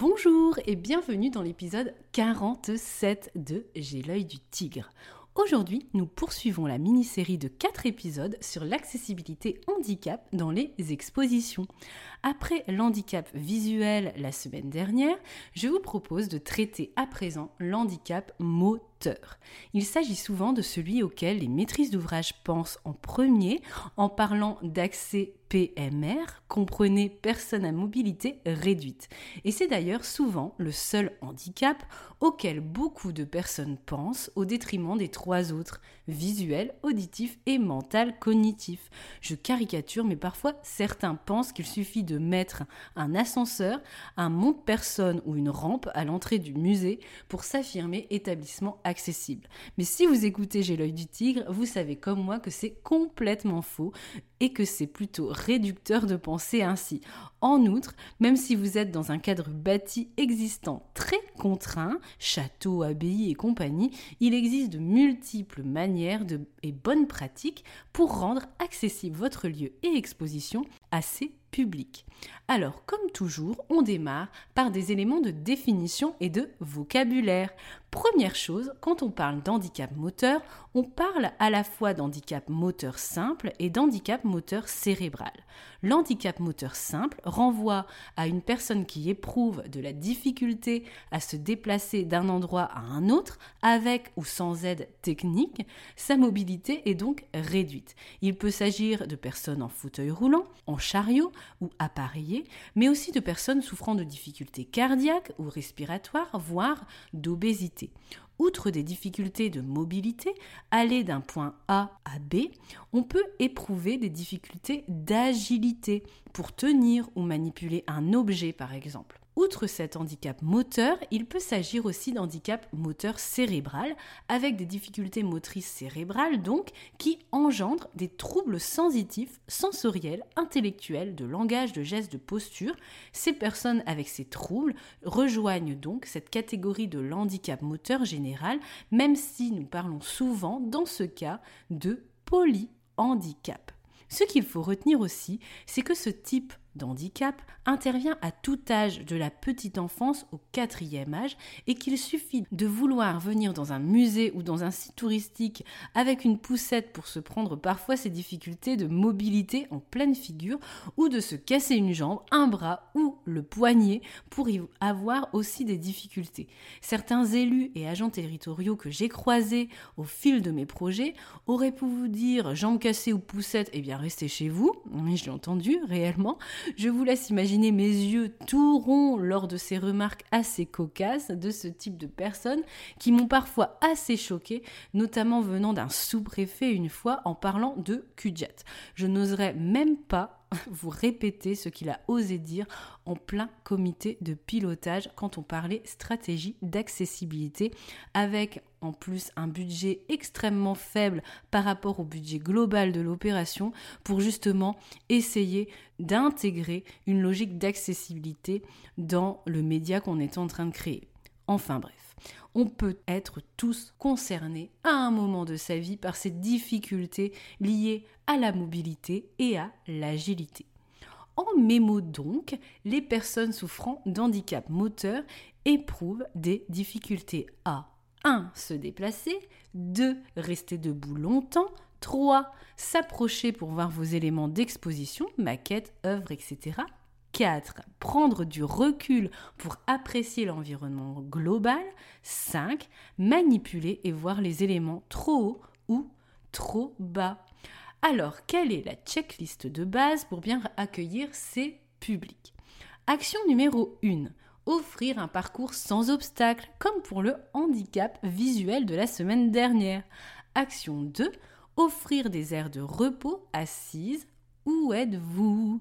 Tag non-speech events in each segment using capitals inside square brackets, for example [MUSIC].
Bonjour et bienvenue dans l'épisode 47 de J'ai l'œil du tigre. Aujourd'hui, nous poursuivons la mini-série de 4 épisodes sur l'accessibilité handicap dans les expositions. Après l'handicap visuel la semaine dernière, je vous propose de traiter à présent l'handicap moteur. Il s'agit souvent de celui auquel les maîtrises d'ouvrage pensent en premier en parlant d'accès PMR, comprenez personne à mobilité réduite. Et c'est d'ailleurs souvent le seul handicap auquel beaucoup de personnes pensent au détriment des trois autres, visuel, auditif et mental cognitif. Je caricature, mais parfois certains pensent qu'il suffit de mettre un ascenseur, un monte-personne ou une rampe à l'entrée du musée pour s'affirmer établissement Mais si vous écoutez J'ai l'œil du tigre, vous savez comme moi que c'est complètement faux et que c'est plutôt réducteur de penser ainsi. En outre, même si vous êtes dans un cadre bâti existant très contraint, château, abbaye et compagnie, il existe de multiples manières et bonnes pratiques pour rendre accessible votre lieu et exposition assez public. Alors, comme toujours, on démarre par des éléments de définition et de vocabulaire. Première chose, quand on parle d'handicap moteur, on parle à la fois d'handicap moteur simple et d'handicap moteur cérébral. L'handicap moteur simple renvoie à une personne qui éprouve de la difficulté à se déplacer d'un endroit à un autre avec ou sans aide technique. Sa mobilité est donc réduite. Il peut s'agir de personnes en fauteuil roulant, en chariot ou appareillées, mais aussi de personnes souffrant de difficultés cardiaques ou respiratoires, voire d'obésité. Outre des difficultés de mobilité, aller d'un point A à B, on peut éprouver des difficultés d'agilité pour tenir ou manipuler un objet par exemple. Outre cet handicap moteur, il peut s'agir aussi d'handicap moteur cérébral, avec des difficultés motrices cérébrales donc, qui engendrent des troubles sensitifs, sensoriels, intellectuels, de langage, de gestes, de posture. Ces personnes avec ces troubles rejoignent donc cette catégorie de l'handicap moteur même si nous parlons souvent dans ce cas de polyhandicap. Ce qu'il faut retenir aussi, c'est que ce type d'handicap intervient à tout âge de la petite enfance au quatrième âge et qu'il suffit de vouloir venir dans un musée ou dans un site touristique avec une poussette pour se prendre parfois ses difficultés de mobilité en pleine figure ou de se casser une jambe, un bras ou le poignet pour y avoir aussi des difficultés. Certains élus et agents territoriaux que j'ai croisés au fil de mes projets auraient pu vous dire jambes cassées ou poussette, eh bien restez chez vous, mais je l'ai entendu réellement, je vous laisse imaginer mes yeux tout ronds lors de ces remarques assez cocasses de ce type de personnes qui m'ont parfois assez choqué, notamment venant d'un sous-préfet une fois en parlant de QJet. Je n'oserais même pas [LAUGHS] vous répéter ce qu'il a osé dire en plein comité de pilotage quand on parlait stratégie d'accessibilité avec en plus un budget extrêmement faible par rapport au budget global de l'opération pour justement essayer d'intégrer une logique d'accessibilité dans le média qu'on est en train de créer. Enfin bref, on peut être tous concernés à un moment de sa vie par ces difficultés liées à la mobilité et à l'agilité. En mémo donc, les personnes souffrant d'handicap moteur éprouvent des difficultés à 1. Se déplacer, 2. Rester debout longtemps, 3. S'approcher pour voir vos éléments d'exposition, maquettes, œuvres, etc. 4. Prendre du recul pour apprécier l'environnement global. 5. Manipuler et voir les éléments trop hauts ou trop bas. Alors, quelle est la checklist de base pour bien accueillir ces publics? Action numéro 1. Offrir un parcours sans obstacle, comme pour le handicap visuel de la semaine dernière. Action 2. Offrir des aires de repos assises où êtes-vous?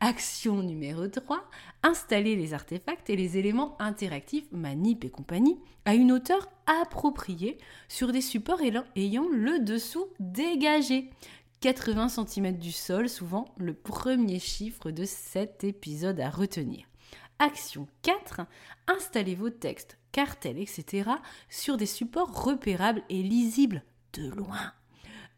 Action numéro 3. Installer les artefacts et les éléments interactifs, manip et compagnie, à une hauteur appropriée sur des supports ayant le dessous dégagé. 80 cm du sol, souvent le premier chiffre de cet épisode à retenir. Action 4. Installez vos textes, cartels, etc. sur des supports repérables et lisibles de loin.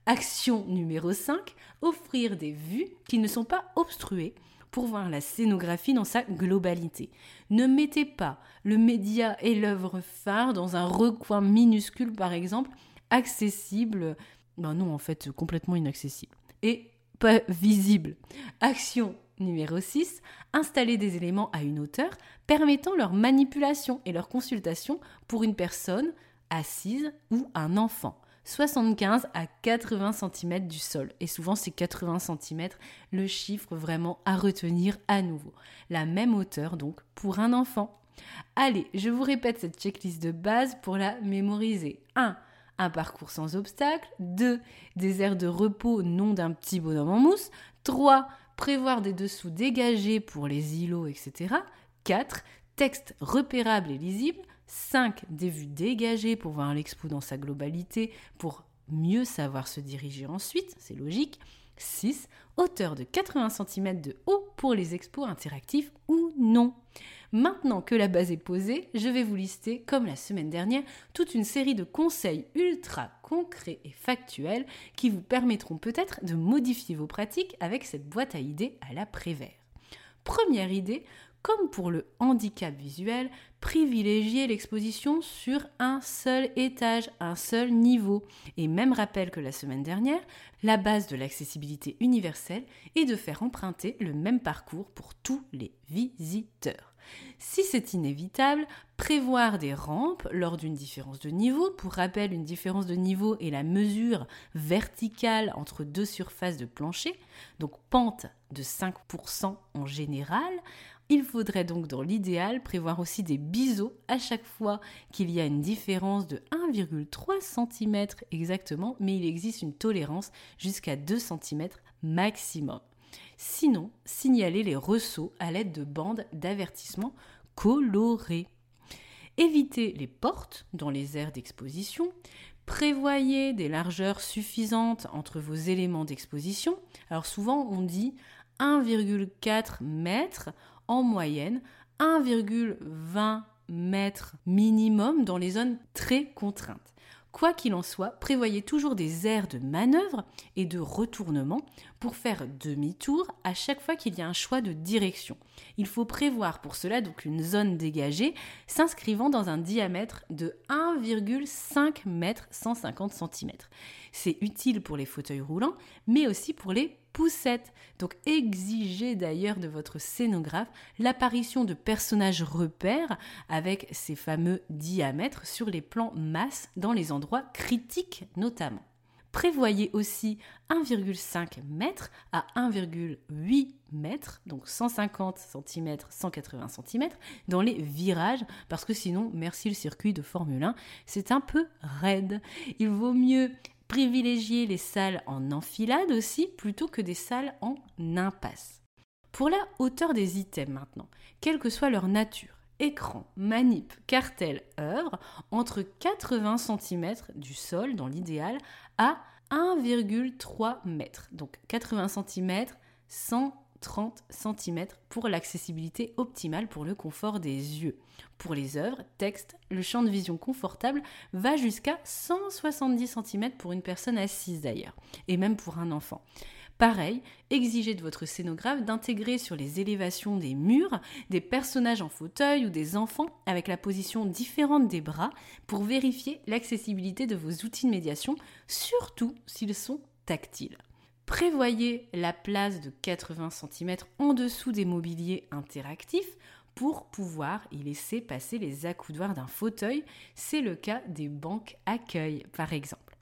Action numéro 5, offrir des vues qui ne sont pas obstruées pour voir la scénographie dans sa globalité. Ne mettez pas le média et l'œuvre phare dans un recoin minuscule, par exemple, accessible, ben non, en fait, complètement inaccessible. Et pas visible. Action numéro 6, installer des éléments à une hauteur permettant leur manipulation et leur consultation pour une personne assise ou un enfant. 75 à 80 cm du sol. Et souvent, c'est 80 cm le chiffre vraiment à retenir à nouveau. La même hauteur donc pour un enfant. Allez, je vous répète cette checklist de base pour la mémoriser. 1. Un parcours sans obstacle. 2. Des aires de repos non d'un petit bonhomme en mousse. 3. Prévoir des dessous dégagés pour les îlots, etc. 4. Texte repérable et lisible. 5. Des vues dégagées pour voir l'expo dans sa globalité, pour mieux savoir se diriger ensuite, c'est logique. 6. Hauteur de 80 cm de haut pour les expos interactifs ou non. Maintenant que la base est posée, je vais vous lister, comme la semaine dernière, toute une série de conseils ultra concrets et factuels qui vous permettront peut-être de modifier vos pratiques avec cette boîte à idées à la Prévert. Première idée, comme pour le handicap visuel, privilégier l'exposition sur un seul étage, un seul niveau. Et même rappel que la semaine dernière, la base de l'accessibilité universelle est de faire emprunter le même parcours pour tous les visiteurs. Si c'est inévitable, prévoir des rampes lors d'une différence de niveau. Pour rappel, une différence de niveau est la mesure verticale entre deux surfaces de plancher, donc pente de 5% en général. Il faudrait donc dans l'idéal prévoir aussi des biseaux à chaque fois qu'il y a une différence de 1,3 cm exactement, mais il existe une tolérance jusqu'à 2 cm maximum. Sinon, signalez les ressauts à l'aide de bandes d'avertissement colorées. Évitez les portes dans les aires d'exposition. Prévoyez des largeurs suffisantes entre vos éléments d'exposition. Alors souvent on dit 1,4 mètres en moyenne, 1,20 mètres minimum dans les zones très contraintes. Quoi qu'il en soit, prévoyez toujours des aires de manœuvre et de retournement pour faire demi-tour à chaque fois qu'il y a un choix de direction. Il faut prévoir pour cela donc une zone dégagée s'inscrivant dans un diamètre de 1,5 m 150 cm. C'est utile pour les fauteuils roulants, mais aussi pour les poussettes. Donc exigez d'ailleurs de votre scénographe l'apparition de personnages repères avec ces fameux diamètres sur les plans masse dans les endroits critiques notamment. Prévoyez aussi 1,5 m à 1,8 m, donc 150 cm, 180 cm, dans les virages, parce que sinon, merci le circuit de Formule 1, c'est un peu raide. Il vaut mieux privilégier les salles en enfilade aussi plutôt que des salles en impasse. Pour la hauteur des items maintenant, quelle que soit leur nature, écran, manip, cartel, œuvre, entre 80 cm du sol dans l'idéal à 1,3 m. Donc 80 cm, 130 cm pour l'accessibilité optimale pour le confort des yeux. Pour les œuvres, texte, le champ de vision confortable va jusqu'à 170 cm pour une personne assise d'ailleurs, et même pour un enfant. Pareil, exigez de votre scénographe d'intégrer sur les élévations des murs des personnages en fauteuil ou des enfants avec la position différente des bras pour vérifier l'accessibilité de vos outils de médiation, surtout s'ils sont tactiles. Prévoyez la place de 80 cm en dessous des mobiliers interactifs pour pouvoir y laisser passer les accoudoirs d'un fauteuil. C'est le cas des banques accueil, par exemple.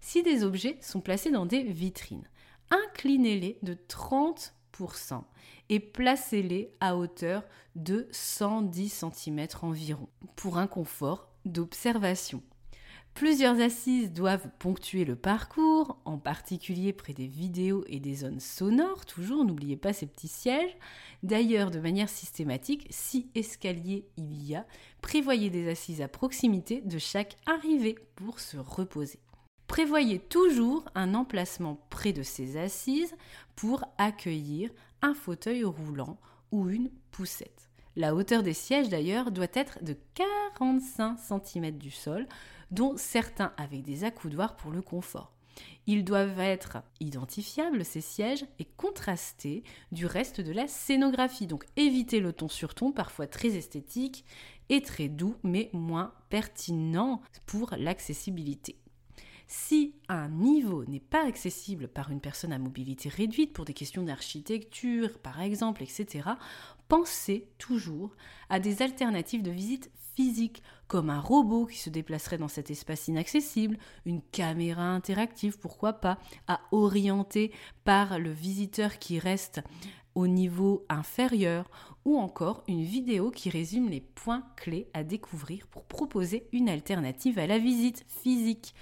Si des objets sont placés dans des vitrines, inclinez-les de 30% et placez-les à hauteur de 110 cm environ pour un confort d'observation. Plusieurs assises doivent ponctuer le parcours, en particulier près des vidéos et des zones sonores, toujours, n'oubliez pas ces petits sièges. D'ailleurs, de manière systématique, si escalier il y a, prévoyez des assises à proximité de chaque arrivée pour se reposer. Prévoyez toujours un emplacement près de ces assises pour accueillir un fauteuil roulant ou une poussette. La hauteur des sièges d'ailleurs doit être de 45 cm du sol, dont certains avec des accoudoirs pour le confort. Ils doivent être identifiables, ces sièges, et contrastés du reste de la scénographie. Donc évitez le ton sur ton, parfois très esthétique et très doux, mais moins pertinent pour l'accessibilité. Si un niveau n'est pas accessible par une personne à mobilité réduite pour des questions d'architecture, par exemple, etc., pensez toujours à des alternatives de visite comme un robot qui se déplacerait dans cet espace inaccessible, une caméra interactive, pourquoi pas, à orienter par le visiteur qui reste au niveau inférieur, ou encore une vidéo qui résume les points clés à découvrir pour proposer une alternative à la visite physique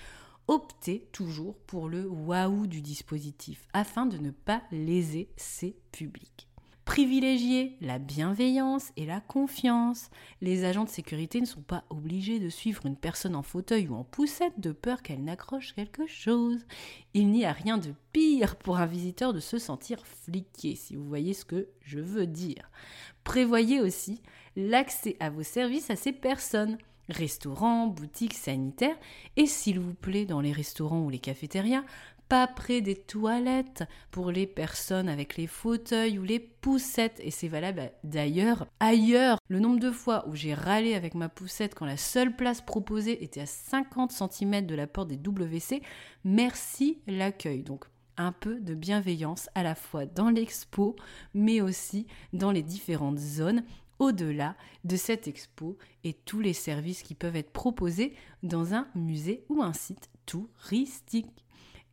optez toujours pour le waouh du dispositif afin de ne pas léser ses publics. Privilégiez la bienveillance et la confiance. Les agents de sécurité ne sont pas obligés de suivre une personne en fauteuil ou en poussette de peur qu'elle n'accroche quelque chose. Il n'y a rien de pire pour un visiteur de se sentir fliqué, si vous voyez ce que je veux dire. Prévoyez aussi l'accès à vos services à ces personnes restaurants, boutiques, sanitaires, et s'il vous plaît, dans les restaurants ou les cafétérias, pas près des toilettes pour les personnes avec les fauteuils ou les poussettes. Et c'est valable d'ailleurs ailleurs. Le nombre de fois où j'ai râlé avec ma poussette quand la seule place proposée était à 50 cm de la porte des WC, merci l'accueil. Donc un peu de bienveillance à la fois dans l'expo, mais aussi dans les différentes zones au-delà de cette expo et tous les services qui peuvent être proposés dans un musée ou un site touristique.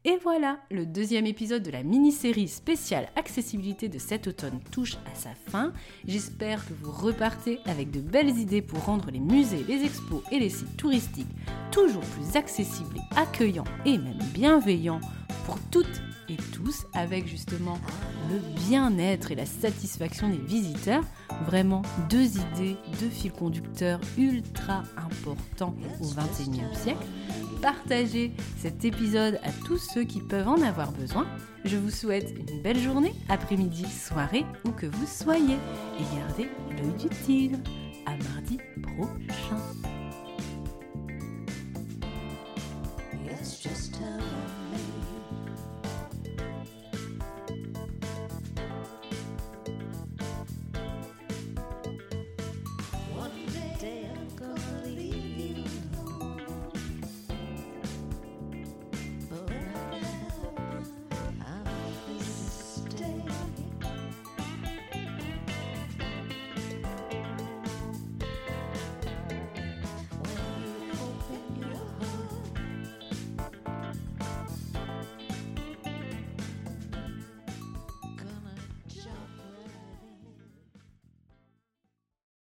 Et voilà, le deuxième épisode de la mini-série spéciale accessibilité de cet automne touche à sa fin. J'espère que vous repartez avec de belles idées pour rendre les musées, les expos et les sites touristiques toujours plus accessibles accueillants et même bienveillants pour toutes et tous avec justement le bien-être et la satisfaction des visiteurs. Vraiment deux idées, deux fils conducteurs ultra importants au XXIe siècle. Partagez cet épisode à tous ceux qui peuvent en avoir besoin. Je vous souhaite une belle journée, après-midi, soirée, où que vous soyez. Et gardez l'œil du tigre. À mardi prochain.